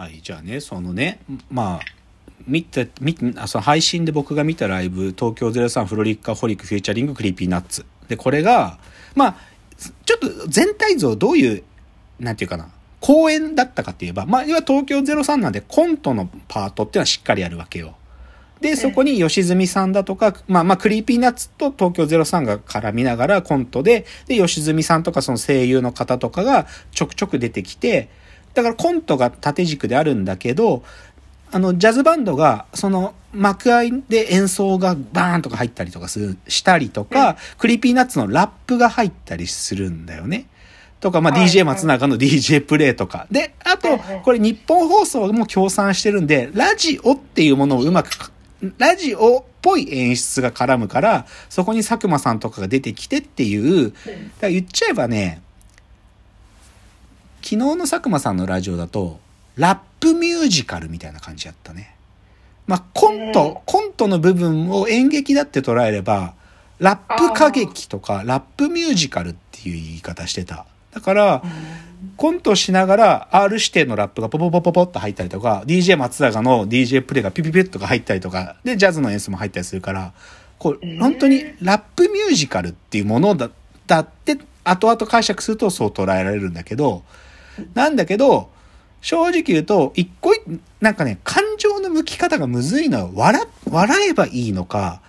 はい、じゃあね、そのね、まあ、見た、見あその配信で僕が見たライブ、東京03 FROLIC A HOLIC featuring Creepy Nuts。で、これが、まあ、ちょっと全体像どういう、なんていうかな、公演だったかって言えば、まあ、要は東京03なんでコントのパートっていうのはしっかりやるわけよ。で、そこに吉住さんだとか、まあまあ、 Creepy Nuts と東京03が絡みながらコントで、で、吉住さんとかその声優の方とかがちょくちょく出てきて、だからコントが縦軸であるんだけど、あの、ジャズバンドが、その、幕間で演奏がバーンとか入ったりとかする、したりとか、 Creepy Nuts のラップが入ったりするんだよね。とか、まあ、はい DJ 松永の DJ プレイとか。で、あとこれニッポン放送も協賛してるんで、ラジオっていうものをうまくか、ラジオっぽい演出が絡むから、そこに佐久間さんとかが出てきてっていう、だから言っちゃえばね、昨日の佐久間さんのラジオだと、ラップミュージカルみたいな感じやったね。まあ、コント、コントの部分を演劇だって捉えれば、ラップ歌劇とか、ラップミュージカルっていう言い方してた。だから、コントしながら R 指定のラップがポポポポポっと入ったりとか、DJ 松永の DJ プレイがピピピッとか入ったりとか、で、ジャズの演奏も入ったりするから、こう、本当にラップミュージカルっていうものだ、だって、後々解釈するとそう捉えられるんだけど、なんだけど、正直言うと、一個一、なんかね、感情の向き方がむずいのは、笑、笑えばいいのか、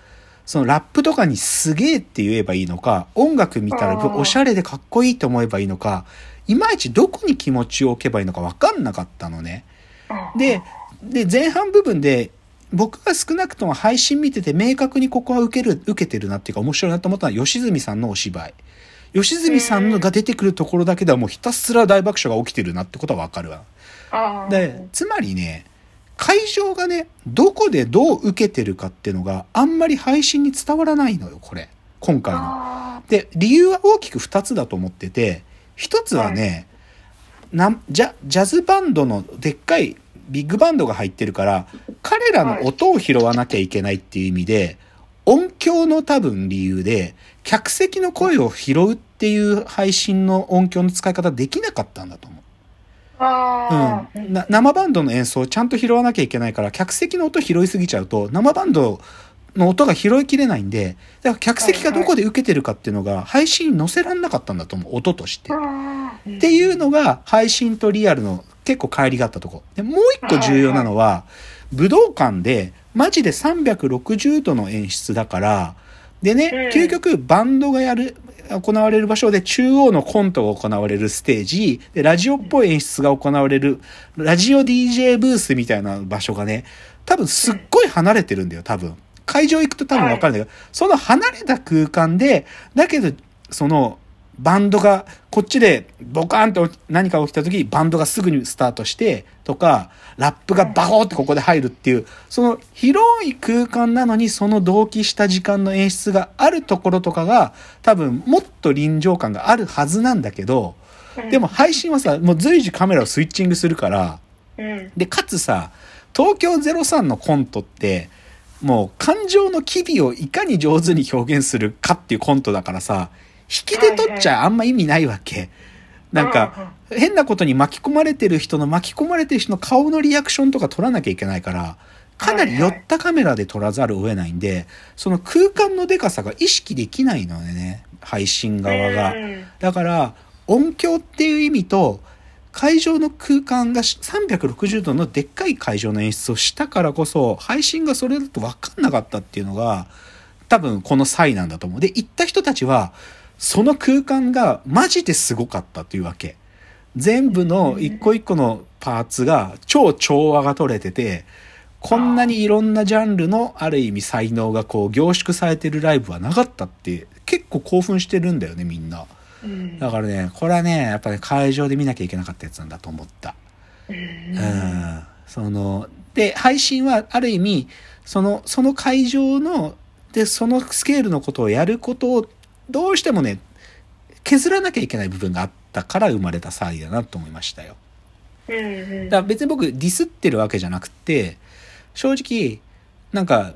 そのラップとかにすげえって言えばいいのか、音楽見たらおしゃれでかっこいいと思えばいいのか、いまいちどこに気持ちを置けばいいのか分かんなかったのね。で、で、前半部分で、僕が少なくとも配信見てて明確にここは受ける、受けてるなっていうか面白いなと思ったのは吉住さんのお芝居。吉住さんのが出てくるところだけではもうひたすら大爆笑が起きてるなってことはわかるわ。で、つまりね、会場がね、どこでどう受けてるかっていうのがあんまり配信に伝わらないのよ、これ。今回の。あで、理由は大きく2つだと思ってて、1つはね、なんジャジャズバンドのでっかいビッグバンドが入ってるから、彼らの音を拾わなきゃいけないっていう意味で、音響の多分理由で、客席の声を拾うっていう配信の音響の使い方できなかったんだと思う。うん、な生バンドの演奏をちゃんと拾わなきゃいけないから客席の音拾いすぎちゃうと生バンドの音が拾いきれないんでだから客席がどこで受けてるかっていうのが配信に載せらんなかったんだと思う音として。っていうのが配信とリアルの結構乖離があったとこ。でもう一個重要なのは武道館でマジで360度の演出だからでね、うん究極バンドがやる、行われる場所で中央のコントが行われるステージ、で、ラジオっぽい演出が行われる、ラジオ DJ ブースみたいな場所がね、多分すっごい離れてるんだよ、多分。会場行くと多分わかるんだけど、その離れた空間で、だけど、その、バンドが、こっちでボカーンと何か起きた時、バンドがすぐにスタートして、とか、ラップがバコーってここで入るっていう、その広い空間なのにその同期した時間の演出があるところとかが、多分もっと臨場感があるはずなんだけど、でも配信はさ、もう随時カメラをスイッチングするから、うん。で、かつさ、東京03のコントって、もう感情の機微をいかに上手に表現するかっていうコントだからさ、引きで取っちゃあんま意味ないわけ。なんか、変なことに巻き込まれてる人の巻き込まれてる人の顔のリアクションとか取らなきゃいけないから、かなり寄ったカメラで撮らざるを得ないんで、その空間のデカさが意識できないのでね、配信側が。うんだから、音響っていう意味と、会場の空間がし360度のでっかい会場の演出をしたからこそ、配信がそれだと分かんなかったっていうのが、多分この際なんだと思う。で、行った人たちは、その空間がマジですごかったというわけ。全部の一個一個のパーツが超調和が取れてて、こんなにいろんなジャンルのある意味才能がこう凝縮されてるライブはなかったって結構興奮してるんだよねみんな。うんだからね、これはね、やっぱり会場で見なきゃいけなかったやつなんだと思った。うんうん。その、で、配信はある意味、その、その会場の、で、そのスケールのことをやることを、どうしてもね、削らなきゃいけない部分があったから生まれた騒ぎだなと思いましたよ。うんうん。だから別に僕ディスってるわけじゃなくて、正直、なんか、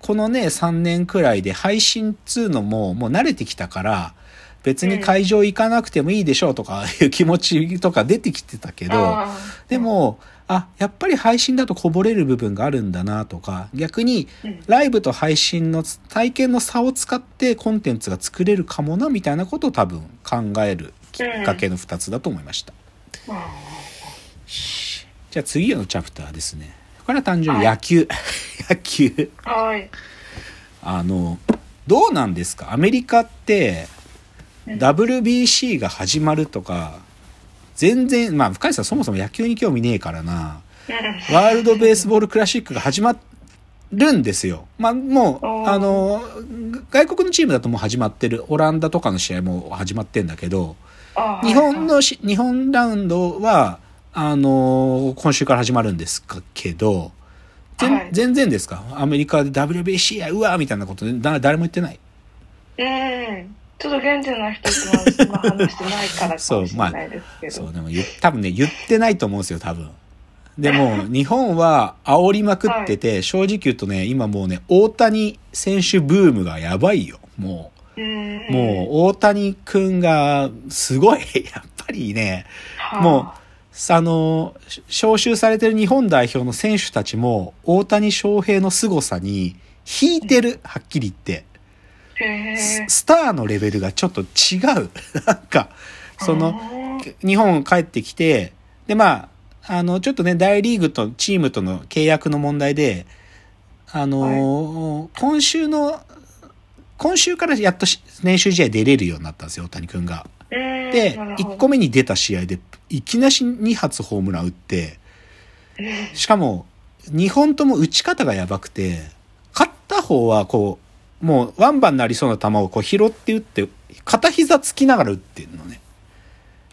このね、3年くらいで配信っつうのももう慣れてきたから、別に会場行かなくてもいいでしょうとかいう気持ちとか出てきてたけど、で、も、あ、やっぱり配信だとこぼれる部分があるんだなとか、逆にうんライブと配信の体験の差を使ってコンテンツが作れるかもなみたいなことを多分考えるきっかけの2つだと思いました。あじゃあ次のチャプターですね。これは単純に野球。野球。ーはい。あの、どうなんですか？アメリカってうん WBC が始まるとか、全然、まあ深井さんそもそも野球に興味ねえからな。うんワールドベースボールクラシックが始まるんですよ。まあもう、あの、外国のチームだともう始まってる。オランダとかの試合も始まってんだけど、日本のし、日本ラウンドは、あの今週から始まるんですけど、ぜんはい全然ですか？アメリカで WBC や、うわみたいなことだ誰も言ってない。うん。ちょっと現地の人とは話してないからかもしれないですけど。そう、でも言っ多分ね、言ってないと思うんですよ、多分。でも、日本は煽りまくってて、正直言うとね、今もうね、大谷選手ブームがやばいよ。もうんう、もう、大谷くんが、すごい、やっぱりね、はあもう、あの、招集されてる日本代表の選手たちも、大谷翔平の凄さに、引いてる、はっきり言って。ススターのレベルがちょっと違う。なんか、その、日本帰ってきて、で、まあ、あの、ちょっとね、大リーグとチームとの契約の問題で、あのー今週の、今週からやっとし練習試合出れるようになったんですよ、大谷くんが。うんで、なるほど。1個目に出た試合で、いきなし2発ホームラン打って、しかも、2本とも打ち方がやばくて、勝った方はこう、もうワンバンになりそうな球をこう拾って打って、片膝つきながら打ってるのね。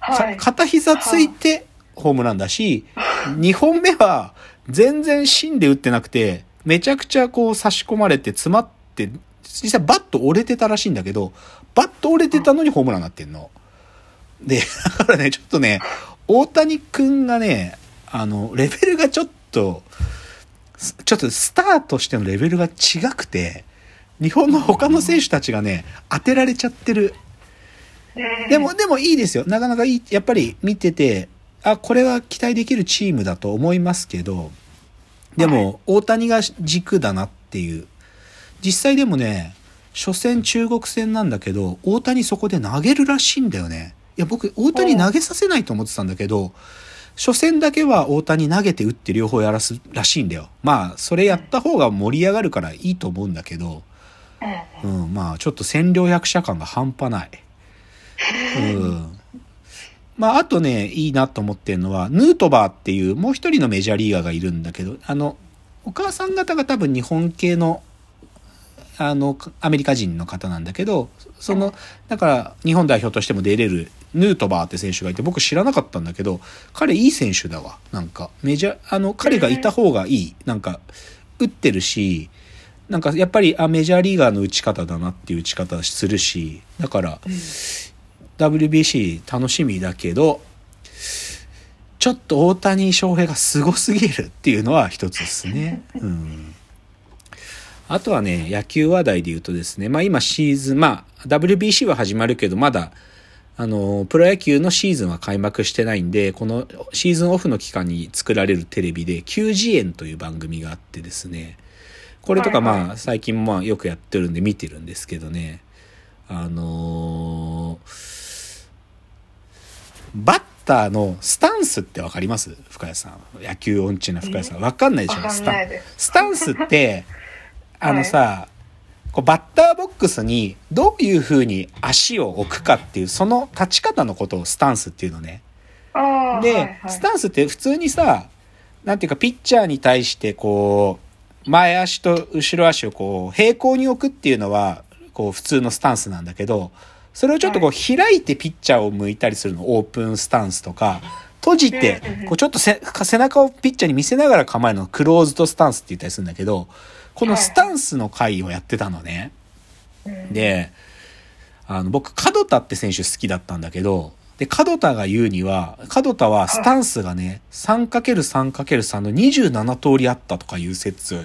かはい。片膝ついてホームランだし、2本目は全然芯で打ってなくて、めちゃくちゃこう差し込まれて詰まって、実際バット折れてたらしいんだけど、バット折れてたのにホームランになってんの。で、だからね、ちょっとね、大谷くんがね、あの、レベルがちょっと、すちょっとスターとしてのレベルが違くて、日本の他の選手たちがね、当てられちゃってる。うんでも、でもいいですよ。なかなかいい。やっぱり見てて、あ、これは期待できるチームだと思いますけど、でも、大谷が軸だなっていう。実際でもね、初戦中国戦なんだけど、大谷そこで投げるらしいんだよね。いや、僕、大谷投げさせないと思ってたんだけど、初戦だけは大谷投げて打って両方やらすらしいんだよ。まあ、それやった方が盛り上がるからいいと思うんだけど、うんうん、まあちょっと占領役者感が半端ない。うん。まああとね、いいなと思ってるのは、ヌートバーっていうもう一人のメジャーリーガーがいるんだけど、あの、お母さん方が多分日本系の、あの、アメリカ人の方なんだけど、その、だから日本代表としても出れるヌートバーって選手がいて、僕知らなかったんだけど、彼いい選手だわ。なんか、メジャー、あの、彼がいた方がいい。なんか、打ってるし、なんかやっぱりあメジャーリーガーの打ち方だなっていう打ち方するしだから WBC 楽しみだけどちょっと大谷翔平がすごすぎるっていうのは一つですね。うんあとはね、野球話題で言うとですね、まあ今シーズン、まあ WBC は始まるけど、まだ、あの、プロ野球のシーズンは開幕してないんで、このシーズンオフの期間に作られるテレビで、球児園という番組があってですね、これとかはいはいまあ最近まあよくやってるんで見てるんですけどね、あのーバッターのスタンスってわかります？深谷さん。野球音痴な深谷さん。わかんないでしょスタ。スタンスって、あのさ、こうバッターボックスにどういう風に足を置くかっていう、その立ち方のことをスタンスっていうのね。で、はいはいスタンスって普通にさ、なんていうか、ピッチャーに対してこう、前足と後ろ足をこう、平行に置くっていうのは、こう、普通のスタンスなんだけど、それをちょっとこう、開いてピッチャーを向いたりするの、オープンスタンスとか、閉じてこう、ちょっとせ背中をピッチャーに見せながら構えるのをクローズドスタンスって言ったりするんだけど、このスタンスの回をやってたのね。うん。で、あの、僕、門田って選手好きだったんだけど、で、門田が言うには、門田はスタンスがね、3×3×3 の27通りあったとかいう説を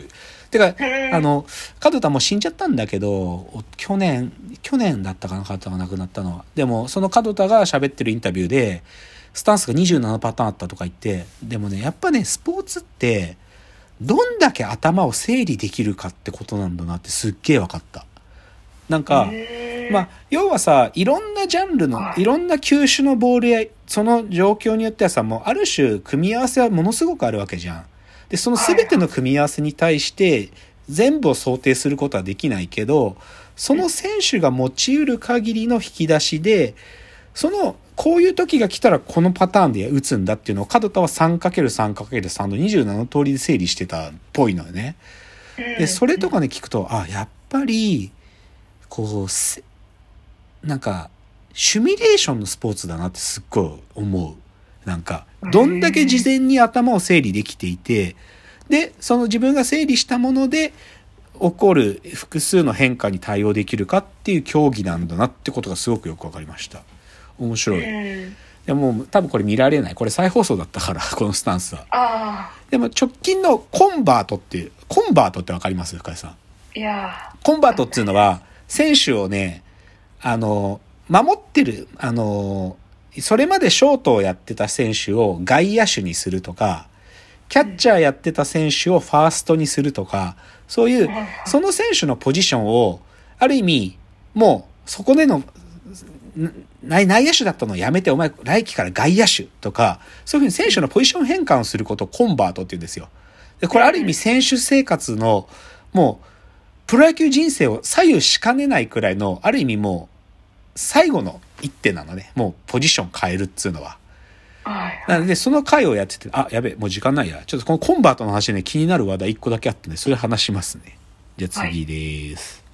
てか、あの、門田も死んじゃったんだけど、去年、去年だったかな、門田が亡くなったのは。でも、その門田が喋ってるインタビューで、スタンスが27パターンあったとか言って、でもね、やっぱね、スポーツって、どんだけ頭を整理できるかってことなんだなってすっげえ分かった。なんか、まあ、要はさ、いろんなジャンルの、いろんな球種のボールや、その状況によってはさ、もうある種組み合わせはものすごくあるわけじゃん。で、その全ての組み合わせに対して、全部を想定することはできないけど、その選手が持ち得る限りの引き出しで、その、こういう時が来たらこのパターンで打つんだっていうのを、角田は 3×3×3 の27の通りで整理してたっぽいのよね。で、それとかね、聞くと、あ、やっぱり、こう、なんか、シミュレーションのスポーツだなってすっごい思う。なんか、どんだけ事前に頭を整理できていて、で、その自分が整理したもので、起こる複数の変化に対応できるかっていう競技なんだなってことがすごくよくわかりました。面白い。でも多分これ見られない。これ再放送だったから、このスタンスは。でも直近のコンバートっていう、コンバートってわかります？深井さん。いやコンバートっていうのは、選手をね、あの、守ってる、あの、それまでショートをやってた選手を外野手にするとか、キャッチャーやってた選手をファーストにするとか、そういう、その選手のポジションを、ある意味、もう、そこでの、内野手だったのをやめて、お前、来季から外野手とか、そういうふうに選手のポジション変換をすることをコンバートって言うんですよ。で、これある意味選手生活の、もう、プロ野球人生を左右しかねないくらいの、ある意味もう、最後の一手なのね。もうポジション変えるっつうのは。なので、その回をやってて、あ、やべもう時間ないや。ちょっとこのコンバートの話ね、気になる話題一個だけあってね、それ話しますね。じゃあ次です。はい